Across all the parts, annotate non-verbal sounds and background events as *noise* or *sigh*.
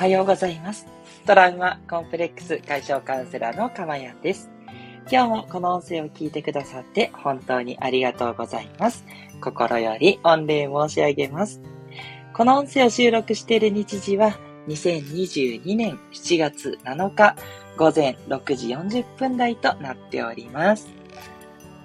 はようございます。トラウマコンプレックス解消カウンセラーのかまやんです。今日もこの音声を聞いてくださって本当にありがとうございます。心より御礼申し上げます。この音声を収録している日時は2022年7月7日午前6時40分台となっております。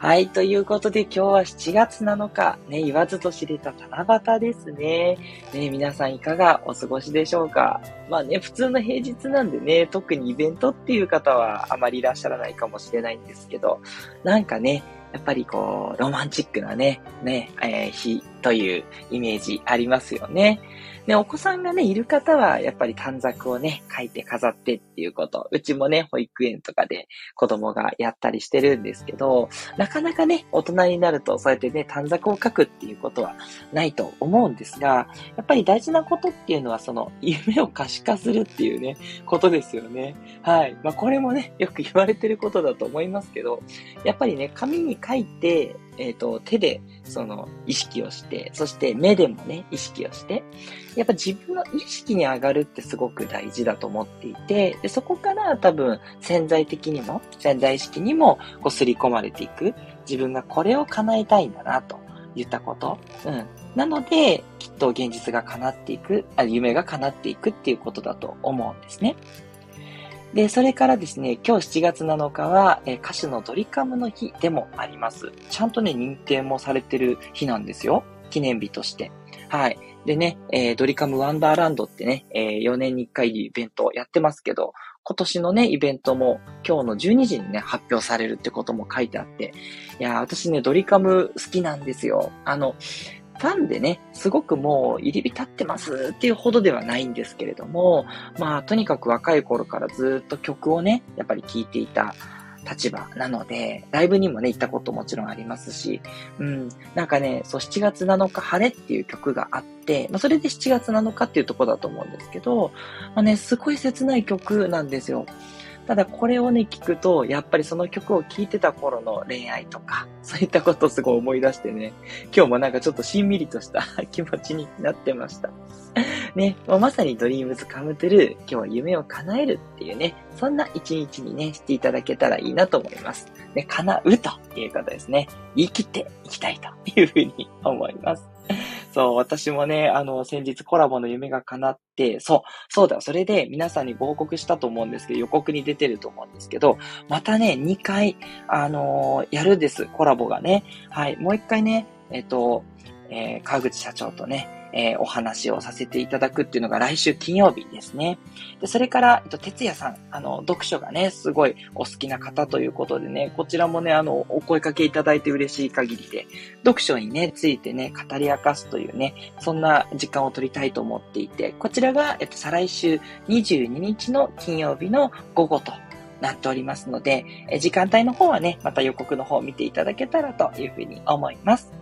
はい。ということで今日は7月7日、ね、言わずと知れた七夕ですね。ね、皆さんいかがお過ごしでしょうかまあね、普通の平日なんでね、特にイベントっていう方はあまりいらっしゃらないかもしれないんですけど、なんかね、やっぱりこう、ロマンチックなね、ね、えー、日というイメージありますよね。ね、お子さんがね、いる方は、やっぱり短冊をね、書いて飾ってっていうこと。うちもね、保育園とかで子供がやったりしてるんですけど、なかなかね、大人になるとそうやってね、短冊を書くっていうことはないと思うんですが、やっぱり大事なことっていうのは、その、夢を可視化するっていうね、ことですよね。はい。まあ、これもね、よく言われてることだと思いますけど、やっぱりね、紙に書いて、えっ、ー、と、手で、その、意識をして、そして目でもね、意識をして、やっぱ自分の意識に上がるってすごく大事だと思っていて、でそこから多分潜在的にも、潜在意識にも、こう、すり込まれていく。自分がこれを叶えたいんだな、と言ったこと。うん。なので、きっと現実が叶っていく、あ夢が叶っていくっていうことだと思うんですね。で、それからですね、今日7月7日は、え歌手のドリカムの日でもあります。ちゃんとね、認定もされてる日なんですよ。記念日として。はい。でね、えー、ドリカムワンダーランドってね、えー、4年に1回イベントやってますけど、今年のね、イベントも今日の12時にね、発表されるってことも書いてあって、いや私ね、ドリカム好きなんですよ。あの、ファンでね、すごくもう入り浸ってますっていうほどではないんですけれども、まあ、とにかく若い頃からずっと曲をね、やっぱり聴いていた立場なので、ライブにもね、行ったこともちろんありますし、うん、なんかね、そう、7月7日晴れっていう曲があって、まあ、それで7月7日っていうとこだと思うんですけど、まあね、すごい切ない曲なんですよ。ただこれをね、聞くと、やっぱりその曲を聴いてた頃の恋愛とか、*laughs* そういったことをすごい思い出してね、今日もなんかちょっとしんみりとした気持ちになってました。*laughs* ね、もうまさにドリームズカムトゥルー、今日は夢を叶えるっていうね、そんな一日にね、していただけたらいいなと思います。ね、叶うということですね。言い切っていきたいというふうに思います。そう、私もね、あの、先日コラボの夢が叶って、そう、そうだ、それで皆さんにご報告したと思うんですけど、予告に出てると思うんですけど、またね、2回、あのー、やるんです、コラボがね。はい、もう1回ね、えっ、と、えー、川口社長とね、えー、お話をさせていただくっていうのが来週金曜日ですね。で、それから、えっと、哲也さん、あの、読書がね、すごいお好きな方ということでね、こちらもね、あの、お声かけいただいて嬉しい限りで、読書にね、ついてね、語り明かすというね、そんな時間を取りたいと思っていて、こちらが、えっと、再来週22日の金曜日の午後となっておりますので、時間帯の方はね、また予告の方を見ていただけたらというふうに思います。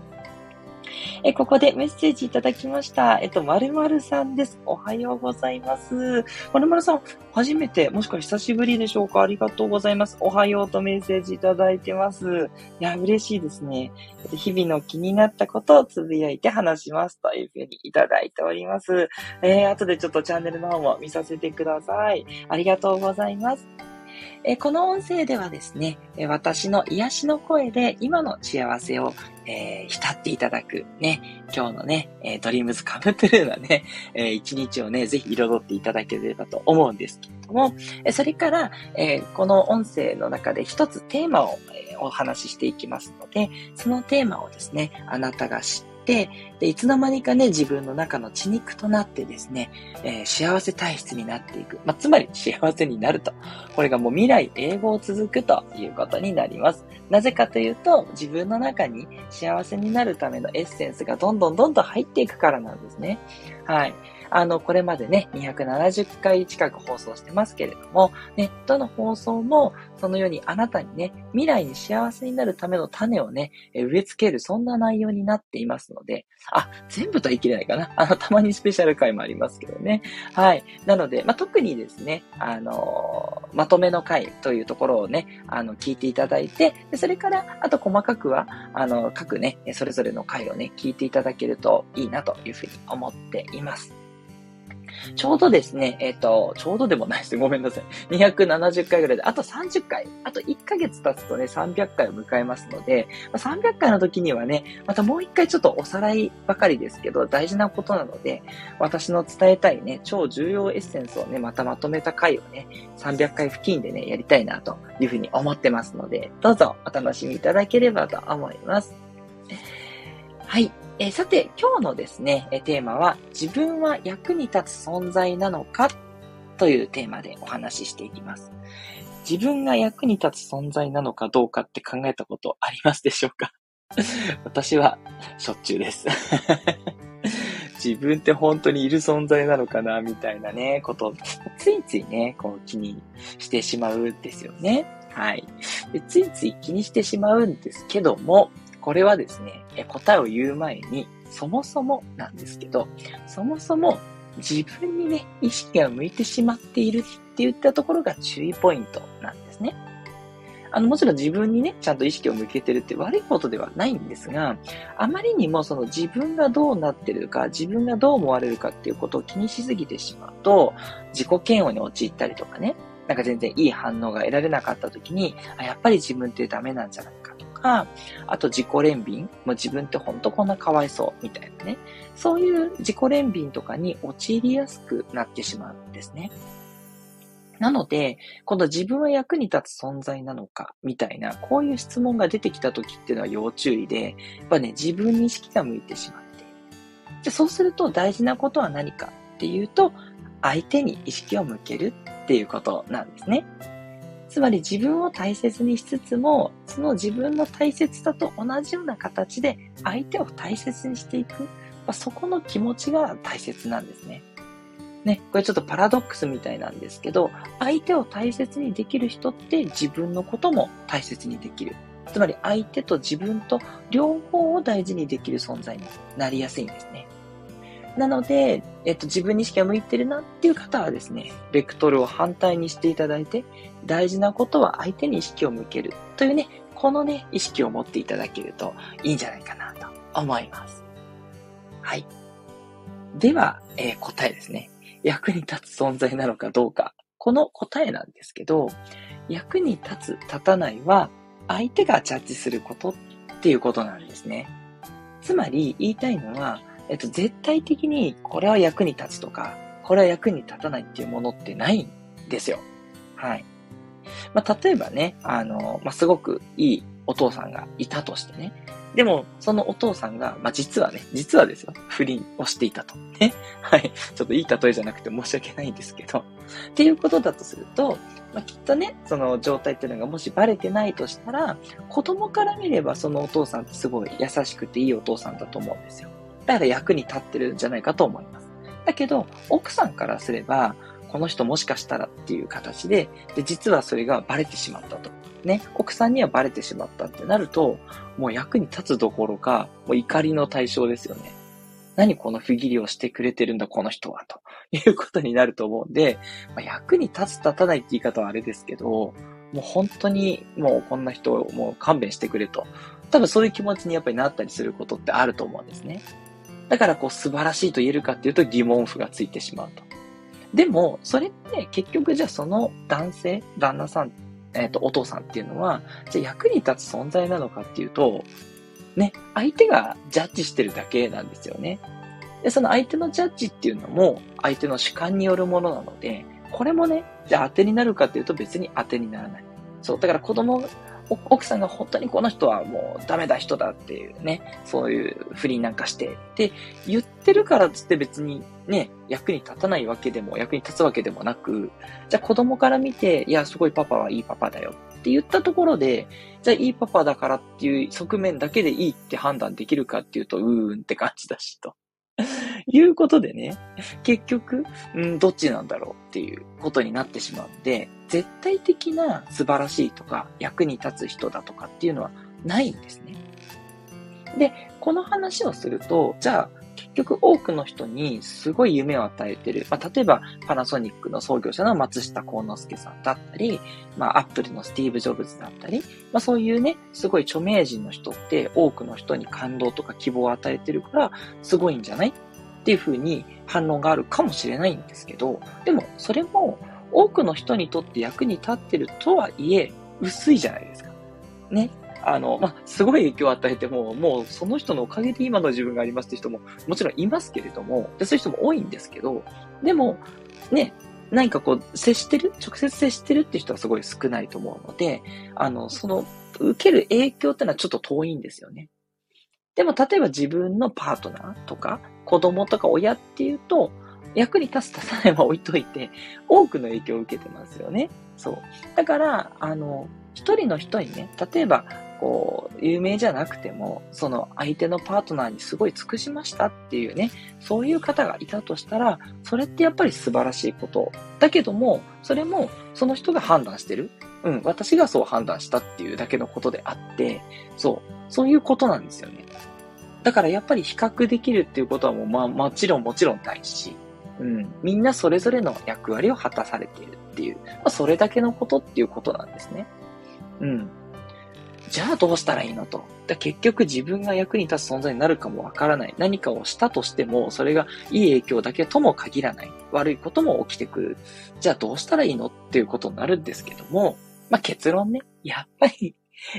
え、ここでメッセージいただきました。えっと、まるまるさんです。おはようございます。まるまるさん、初めて、もしくは久しぶりでしょうか？ありがとうございます。おはようとメッセージいただいてます。いや、嬉しいですね。日々の気になったことをつぶやいて話しますというふうにいただいております。えー、後でちょっとチャンネルの方も見させてください。ありがとうございます。えこの音声ではですね、私の癒しの声で今の幸せを、えー、浸っていただくね、今日のね、え、ドリームズカムトゥルーなね、えー、一日をね、ぜひ彩っていただければと思うんですけれども、えそれから、えこの音声の中で一つテーマを、えお話ししていきますので、そのテーマをですね、あなたが知って、で、いつの間にかね、自分の中の血肉となってですね、えー、幸せ体質になっていく。まあ、つまり幸せになると。これがもう未来永劫続くということになります。なぜかというと、自分の中に幸せになるためのエッセンスがどんどんどんどん入っていくからなんですね。はい。あの、これまでね、270回近く放送してますけれども、ね、どの放送も、そのようにあなたにね、未来に幸せになるための種をね、植え付ける、そんな内容になっていますので、あ、全部とは言い切れないかな。あの、たまにスペシャル回もありますけどね。はい。なので、まあ、特にですね、あのー、まとめの回というところをね、あの、聞いていただいて、でそれから、あと細かくは、あの、各ね、それぞれの回をね、聞いていただけるといいなというふうに思っています。ちょうどですね、えっ、ー、と、ちょうどでもないです *laughs* ごめんなさい。270回ぐらいで、あと30回、あと1ヶ月経つとね、300回を迎えますので、ま300回の時にはね、またもう1回ちょっとおさらいばかりですけど、大事なことなので、私の伝えたいね、超重要エッセンスをね、またまとめた回をね、300回付近でね、やりたいなというふうに思ってますので、どうぞお楽しみいただければと思います。はい。えー、さて、今日のですね、テーマは、自分は役に立つ存在なのかというテーマでお話ししていきます。自分が役に立つ存在なのかどうかって考えたことありますでしょうか？*laughs* 私はしょっちゅうです *laughs* 自分って本当にいる存在なのかなみたいなね、ことついついね、こう気にしてしまうんですよね。はい。でついつい気にしてしまうんですけども、これはですね、答えを言う前に、そもそもなんですけど、そもそも自分にね、意識が向いてしまっているって言ったところが注意ポイントなんですね。あの、もちろん自分にね、ちゃんと意識を向けてるって悪いことではないんですが、あまりにもその自分がどうなってるか、自分がどう思われるかっていうことを気にしすぎてしまうと、自己嫌悪に陥ったりとかね、なんか全然いい反応が得られなかった時に、あやっぱり自分ってダメなんじゃないかか、あと自己憐憫、もう自分ってほんとこんなかわいそうみたいなね。そういう自己憐憫とかに陥りやすくなってしまうんですね。なので、今度自分は役に立つ存在なのか、みたいな、こういう質問が出てきた時っていうのは要注意で、やっぱね、自分に意識が向いてしまっている。じゃそうすると大事なことは何かっていうと、相手に意識を向けるっていうことなんですね。つまり自分を大切にしつつも、その自分の大切さと同じような形で相手を大切にしていく。まあ、そこの気持ちが大切なんですね。ね、これちょっとパラドックスみたいなんですけど、相手を大切にできる人って自分のことも大切にできる。つまり相手と自分と両方を大事にできる存在になりやすいんですね。なので、えっと、自分に意識が向いてるなっていう方はですね、ベクトルを反対にしていただいて、大事なことは相手に意識を向けるというね、このね、意識を持っていただけるといいんじゃないかなと思います。はい。では、えー、答えですね。役に立つ存在なのかどうか。この答えなんですけど、役に立つ、立たないは、相手がジャッジすることっていうことなんですね。つまり、言いたいのは、えっと、絶対的にこれは役に立つとか、これは役に立たないっていうものってないんですよ。はい。まあ、例えばね、あの、まあ、すごくいいお父さんがいたとしてね。でも、そのお父さんが、まあ、実はね、実はですよ、不倫をしていたと。ね。*laughs* はい。ちょっといい例えじゃなくて申し訳ないんですけど。っていうことだとすると、まあ、きっとね、その状態っていうのがもしバレてないとしたら、子供から見ればそのお父さんってすごい優しくていいお父さんだと思うんですよ。だから役に立ってるんじゃないかと思います。だけど、奥さんからすれば、この人もしかしたらっていう形で、で、実はそれがバレてしまったと。ね、奥さんにはバレてしまったってなると、もう役に立つどころか、もう怒りの対象ですよね。何この不義理をしてくれてるんだ、この人は、ということになると思うんで、まあ、役に立つ立たないって言い方はあれですけど、もう本当にもうこんな人をもう勘弁してくれと。多分そういう気持ちにやっぱりなったりすることってあると思うんですね。だからこう素晴らしいと言えるかっていうと疑問符がついてしまうと。でも、それって結局じゃあその男性、旦那さん、えっ、ー、と、お父さんっていうのは、じゃあ役に立つ存在なのかっていうと、ね、相手がジャッジしてるだけなんですよね。で、その相手のジャッジっていうのも、相手の主観によるものなので、これもね、じゃあ当てになるかっていうと別に当てにならない。そう、だから子供奥さんが本当にこの人はもうダメだ人だっていうね、そういう不倫なんかしてって言ってるからつって別にね、役に立たないわけでも、役に立つわけでもなく、じゃあ子供から見て、いや、すごいパパはいいパパだよって言ったところで、じゃあいいパパだからっていう側面だけでいいって判断できるかっていうと、うーんって感じだしと。*laughs* いうことでね、結局、うん、どっちなんだろうっていうことになってしまうんで、絶対的な素晴らしいとか役に立つ人だとかっていうのはないんですね。で、この話をすると、じゃあ結局多くの人にすごい夢を与えてる。まあ、例えばパナソニックの創業者の松下幸之助さんだったり、まあ、アップルのスティーブ・ジョブズだったり、まあ、そういうね、すごい著名人の人って多くの人に感動とか希望を与えてるから、すごいんじゃないっていう風に反応があるかもしれないんですけど、でもそれも多くの人にとって役に立ってるとはいえ、薄いじゃないですか。ね。あの、まあ、すごい影響を与えても、もうその人のおかげで今の自分がありますって人ももちろんいますけれども、でそういう人も多いんですけど、でも、ね、何かこう、接してる？直接接してるって人はすごい少ないと思うので、あの、その、受ける影響ってのはちょっと遠いんですよね。でも、例えば自分のパートナーとか、子供とか親っていうと、役に立つ立たないは置いといて、多くの影響を受けてますよね。そう。だから、あの、一人の人にね、例えば、こう、有名じゃなくても、その相手のパートナーにすごい尽くしましたっていうね、そういう方がいたとしたら、それってやっぱり素晴らしいこと。だけども、それもその人が判断してる。うん、私がそう判断したっていうだけのことであって、そう、そういうことなんですよね。だからやっぱり比較できるっていうことはもうまあもちろんもちろんないし、うん、みんなそれぞれの役割を果たされているっていう、まあ、それだけのことっていうことなんですね。うん。じゃあどうしたらいいのと。結局自分が役に立つ存在になるかもわからない。何かをしたとしても、それがいい影響だけとも限らない。悪いことも起きてくる。じゃあどうしたらいいのっていうことになるんですけども、まあ、結論ね、やっぱり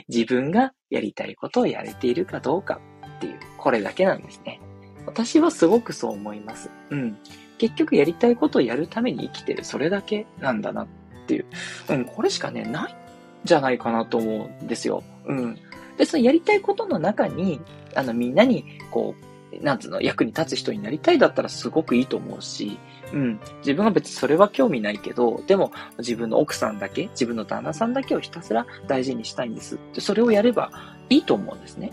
自分がやりたいことをやれているかどうかっていう、これだけなんですね。私はすごくそう思います。うん。結局やりたいことをやるために生きてる、それだけなんだなっていう。うん、これしかね、ないんじゃないかなと思うんですよ。うん。で、そのやりたいことの中に、あの、みんなに、こう、なんつうの、役に立つ人になりたいだったらすごくいいと思うし、うん。自分は別にそれは興味ないけど、でも自分の奥さんだけ、自分の旦那さんだけをひたすら大事にしたいんですって、それをやればいいと思うんですね。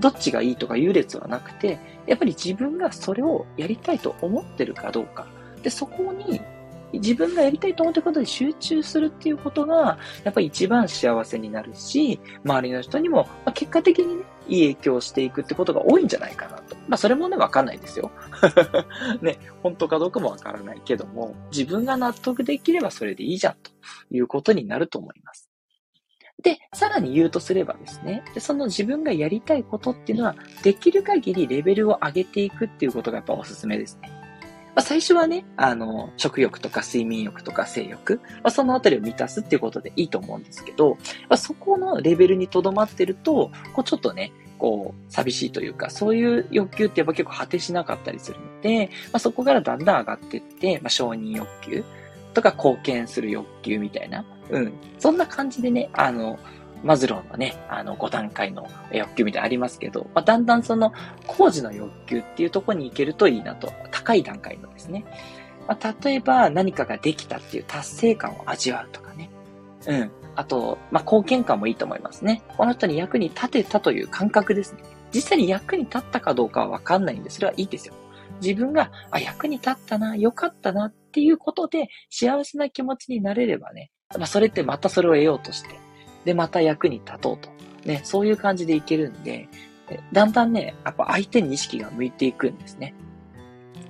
どっちがいいとか優劣はなくて、やっぱり自分がそれをやりたいと思ってるかどうか。で、そこに自分がやりたいと思ってることに集中するっていうことが、やっぱり一番幸せになるし、周りの人にも、ま、結果的にね、いい影響していくってことが多いんじゃないかなと。まあ、それもね、わかんないですよ。*laughs* ね、本当かどうかもわからないけども、自分が納得できればそれでいいじゃんということになると思います。で、さらに言うとすればですね、でその自分がやりたいことっていうのは、できる限りレベルを上げていくっていうことがやっぱおすすめですね。まあ、最初はね、あの、食欲とか睡眠欲とか性欲、まあ、そのあたりを満たすっていうことでいいと思うんですけど、まあ、そこのレベルにとどまってると、こうちょっとね、こう、寂しいというか、そういう欲求ってやっぱ結構果てしなかったりするので、まあ、そこからだんだん上がっていって、まあ、承認欲求とか貢献する欲求みたいな、うん。そんな感じでね、あの、マズローのね、あの、5段階の欲求みたいなありますけど、まあ、だんだんその、工事の欲求っていうところに行けるといいなと、高い段階のですね。まあ、例えば何かができたっていう達成感を味わうとかね。うん。あと、まあ、貢献感もいいと思いますね。この人に役に立てたという感覚ですね。実際に役に立ったかどうかはわかんないんで、それはいいですよ。自分が、あ、役に立ったな、良かったなっっていうことで幸せな気持ちになれればね、まあ、それってまたそれを得ようとして、で、また役に立とうと。ね、そういう感じでいけるんで、だんだんね、やっぱ相手に意識が向いていくんですね。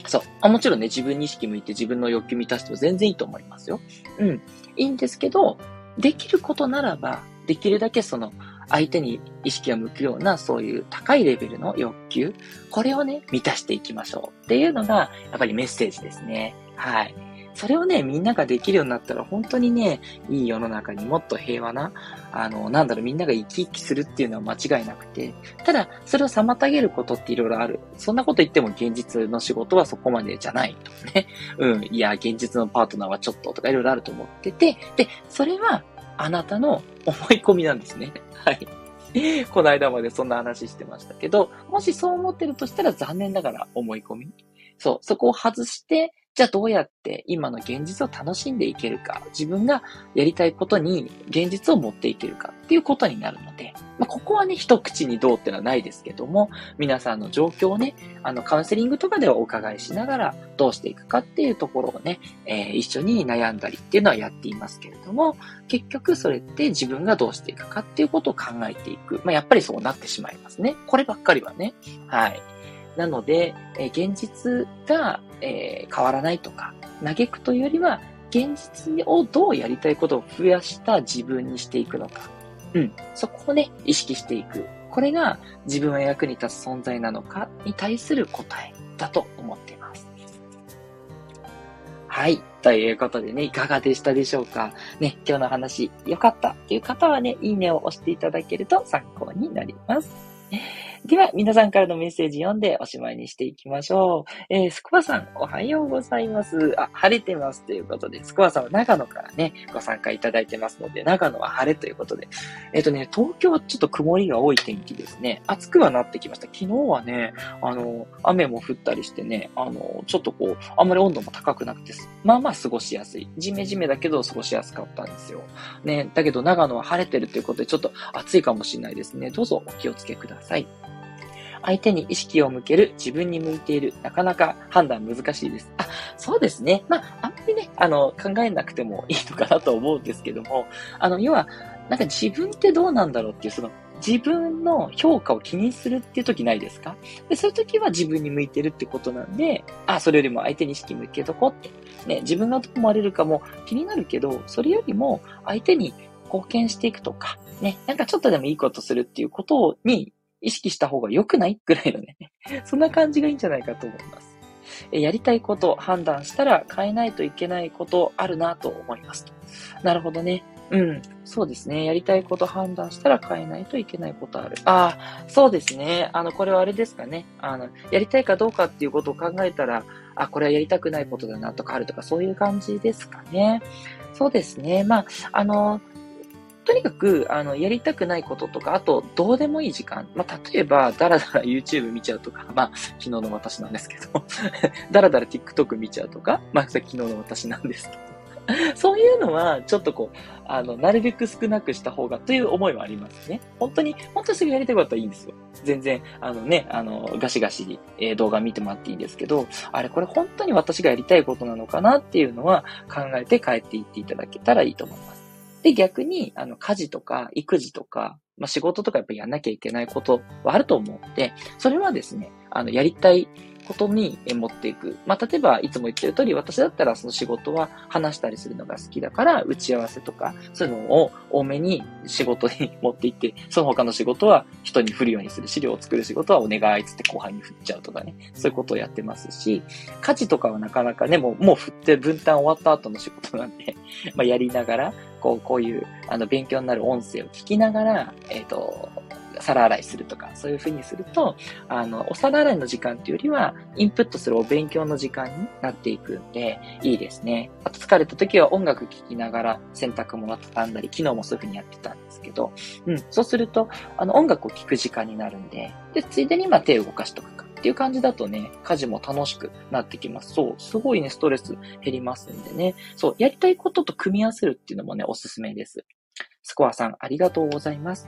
そう。あもちろんね、自分に意識向いて自分の欲求満たしても全然いいと思いますよ。うん。いいんですけど、できることならば、できるだけその、相手に意識が向くような、そういう高いレベルの欲求、これをね、満たしていきましょうっていうのが、やっぱりメッセージですね。はい。それをね、みんなができるようになったら、本当にね、いい世の中にもっと平和な、あの、なんだろう、みんなが生き生きするっていうのは間違いなくて、ただ、それを妨げることっていろいろある。そんなこと言っても現実の仕事はそこまでじゃないとね。うん、いや、現実のパートナーはちょっととかいろいろあると思ってて、で、それはあなたの思い込みなんですね。*laughs* はい。この間までそんな話してましたけど、もしそう思ってるとしたら残念ながら思い込み。そう、そこを外して、じゃあどうやって今の現実を楽しんでいけるか、自分がやりたいことに現実を持っていけるかっていうことになるので、まあ、ここはね、一口にどうってのはないですけども、皆さんの状況をね、あの、カウンセリングとかではお伺いしながらどうしていくかっていうところをね、えー、一緒に悩んだりっていうのはやっていますけれども、結局それって自分がどうしていくかっていうことを考えていく。まあ、やっぱりそうなってしまいますね。こればっかりはね。はい。なので、現実が、えー、変わらないとか、嘆くというよりは、現実をどうやりたいことを増やした自分にしていくのか。うん。そこをね、意識していく。これが自分は役に立つ存在なのかに対する答えだと思っています。はい。ということでね、いかがでしたでしょうか？ね、今日の話良かったっていう方はね、いいねを押していただけると参考になります。では、皆さんからのメッセージ読んでおしまいにしていきましょう。えー、スコアさん、おはようございます。あ、晴れてますということで、スコアさんは長野からね、ご参加いただいてますので、長野は晴れということで。えっ、ー、とね、東京はちょっと曇りが多い天気ですね。暑くはなってきました。昨日はね、あの、雨も降ったりしてね、あの、ちょっとこう、あんまり温度も高くなくて、まあまあ過ごしやすい。ジメジメだけど過ごしやすかったんですよ。ね、だけど長野は晴れてるということで、ちょっと暑いかもしれないですね。どうぞお気をつけください。相手に意識を向ける、自分に向いている、なかなか判断難しいです。あ、そうですね。まあ、あんまりね、あの、考えなくてもいいのかなと思うんですけども、あの、要は、なんか自分ってどうなんだろうっていう、その、自分の評価を気にするっていう時ないですか？で、そういう時は自分に向いてるってことなんで、あ、それよりも相手に意識向けとこうって。ね、自分がどう思われるかも気になるけど、それよりも相手に貢献していくとか、ね、なんかちょっとでもいいことするっていうことに意識した方が良くないぐらいのね、*laughs* そんな感じがいいんじゃないかと思います。えやりたいこと、判断したら変えないといけないことあるなと思います。なるほどね。うん。そうですね。やりたいこと判断したら変えないといけないことある。ああ、そうですね。あの、これはあれですかね。あの、やりたいかどうかっていうことを考えたら、あ、これはやりたくないことだなとかあるとか、そういう感じですかね。そうですね。まあ、あの、とにかく、あの、やりたくないこととか、あと、どうでもいい時間。まあ、例えば、だらだら YouTube 見ちゃうとか、まあ、昨日の私なんですけど、だらだら TikTok 見ちゃうとか、まあ、昨日の私なんですけど、そういうのは、ちょっとこう、あの、なるべく少なくした方がという思いはありますね。本当に、本当にすぐやりたいことはいいんですよ。全然、あのね、あの、ガシガシ、えー、動画見てもらっていいんですけど、あれ、これ本当に私がやりたいことなのかなっていうのは考えて帰っていっていただけたらいいと思います。で、逆に、あの、家事とか、育児とか、まあ、仕事とかやっぱやんなきゃいけないことはあると思うので、それはですね、あの、やりたいことに持っていく。まあ、例えば、いつも言ってる通り、私だったらその仕事は話したりするのが好きだから、打ち合わせとか、そういうのを多めに仕事に *laughs* 持っていって、その他の仕事は人に振るようにする。資料を作る仕事はお願いつって後輩に振っちゃうとかね。そういうことをやってますし、家事とかはなかなかね、もう、もう振って分担終わった後の仕事なんで、*laughs* まあ、やりながら、こう、こういう、あの、勉強になる音声を聞きながら、えっ、と、皿洗いするとか、そういう風にすると、あの、お皿洗いの時間っていうよりは、インプットするお勉強の時間になっていくんで、いいですね。あと疲れた時は音楽聴きながら洗濯物畳んだり、昨日もそういう風にやってたんですけど、うん、そうすると、あの、音楽を聴く時間になるんで、で、ついでにまあ手を動かしとくか。っていう感じだとね、家事も楽しくなってきます。そう、すごいね、ストレス減りますんでね。そう、やりたいことと組み合わせるっていうのもね、おすすめです。スコアさん、ありがとうございます。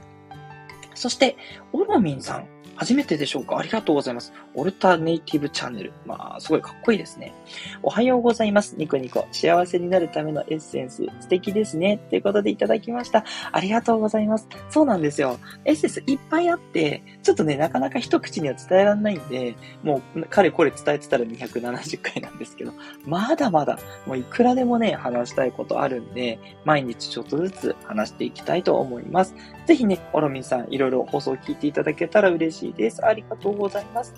そして、オロミンさん。初めてでしょうか？ありがとうございます。オルタネイティブチャンネル。まあ、すごいかっこいいですね。おはようございます。ニコニコ。幸せになるためのエッセンス。素敵ですね。ということでいただきました。ありがとうございます。そうなんですよ。エッセンスいっぱいあって、ちょっとね、なかなか一口には伝えられないんで、もう、彼これ伝えてたら270回なんですけど、まだまだ、もういくらでもね、話したいことあるんで、毎日ちょっとずつ話していきたいと思います。ぜひね、オロミンさん、いろいろ放送を聞いていただけたら嬉しいです。ありがとうございます。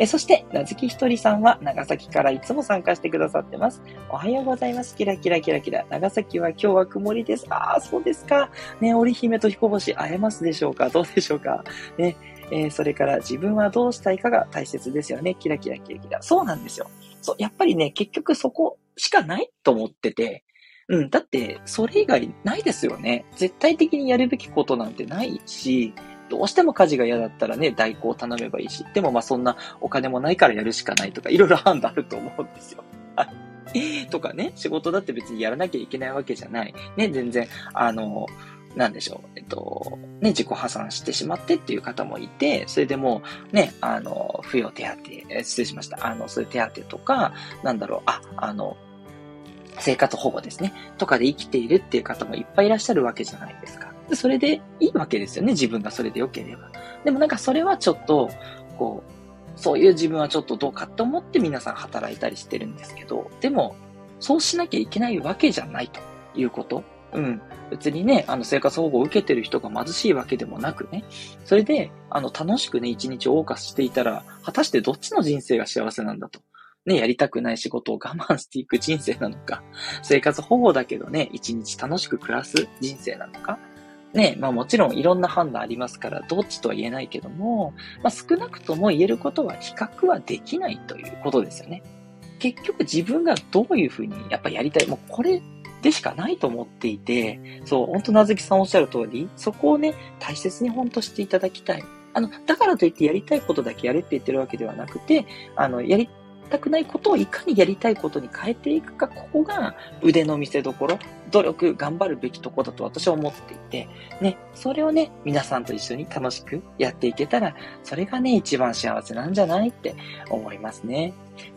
えそして、なずきひとりさんは長崎からいつも参加してくださってます。おはようございます。キラキラキラキラ。長崎は今日は曇りです。ああ、そうですか。ね、織姫と彦星会えますでしょうか？どうでしょうか？ね、えー、それから自分はどうしたいかが大切ですよね。キラキラキラキラ。そうなんですよ。そう、やっぱりね、結局そこしかないと思ってて、うん、だって、それ以外ないですよね。絶対的にやるべきことなんてないし、どうしても家事が嫌だったらね、代行を頼めばいいし、でもまあそんなお金もないからやるしかないとか、いろいろ判断あると思うんですよ。はい。とかね、仕事だって別にやらなきゃいけないわけじゃない。ね、全然、あの、なんでしょう、えっと、ね、自己破産してしまってっていう方もいて、それでもうね、あの、扶養手当、失礼しました。あの、そういう手当とか、なんだろう、あ、あの、生活保護ですね。とかで生きているっていう方もいっぱいいらっしゃるわけじゃないですか。でそれでいいわけですよね。自分がそれで良ければ。でもなんかそれはちょっと、こう、そういう自分はちょっとどうかって思って皆さん働いたりしてるんですけど、でも、そうしなきゃいけないわけじゃないということ。うん。別にね、あの、生活保護を受けてる人が貧しいわけでもなくね。それで、あの、楽しくね、一日を謳歌していたら、果たしてどっちの人生が幸せなんだと。ね、やりたくない仕事を我慢していく人生なのか、生活保護だけどね、一日楽しく暮らす人生なのか、ね、まあもちろんいろんな判断ありますから、どっちとは言えないけども、まあ少なくとも言えることは比較はできないということですよね。結局自分がどういうふうにやっぱやりたい、もうこれでしかないと思っていて、そう、本当なずきさんおっしゃる通り、そこをね、大切に本当していただきたい。あの、だからといってやりたいことだけやれって言ってるわけではなくて、あの、やり全くないことをいかにやりたいことに変えていくか、ここが腕の見せ所、努力、頑張るべきとこだと私は思っていて、ね、それをね、皆さんと一緒に楽しくやっていけたら、それがね、一番幸せなんじゃないって思いますね。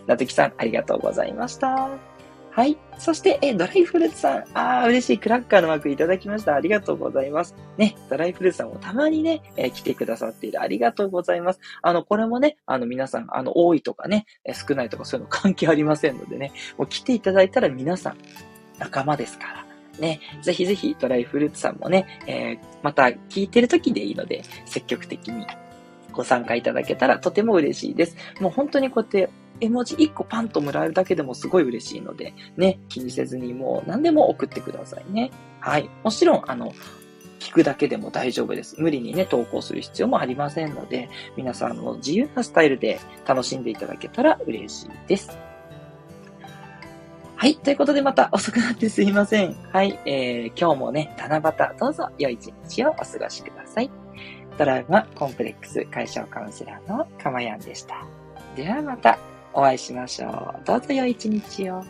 なずきさん、ありがとうございました。はい。そして、え、ドライフルーツさん。ああ、嬉しい。クラッカーのマークいただきました。ありがとうございます。ね、ドライフルーツさんもたまにね、えー、来てくださっている。ありがとうございます。あの、これもね、あの、皆さん、あの、多いとかね、少ないとかそういうの関係ありませんのでね、もう来ていただいたら皆さん、仲間ですから。ね、ぜひぜひドライフルーツさんもね、えー、また聞いてる時でいいので、積極的にご参加いただけたらとても嬉しいです。もう本当にこうやって絵文字1個パンともらえるだけでもすごい嬉しいので、ね、気にせずにもう何でも送ってくださいね。はい。もちろん、あの、聞くだけでも大丈夫です。無理にね、投稿する必要もありませんので、皆さんの自由なスタイルで楽しんでいただけたら嬉しいです。はい。ということでまた遅くなってすいません。はい。えー、今日もね、七夕、どうぞ良い一日をお過ごしください。ドラウマコンプレックス解消カウンセラーのかまやんでした。ではまた。お会いしましょう。どうぞ良い一日を。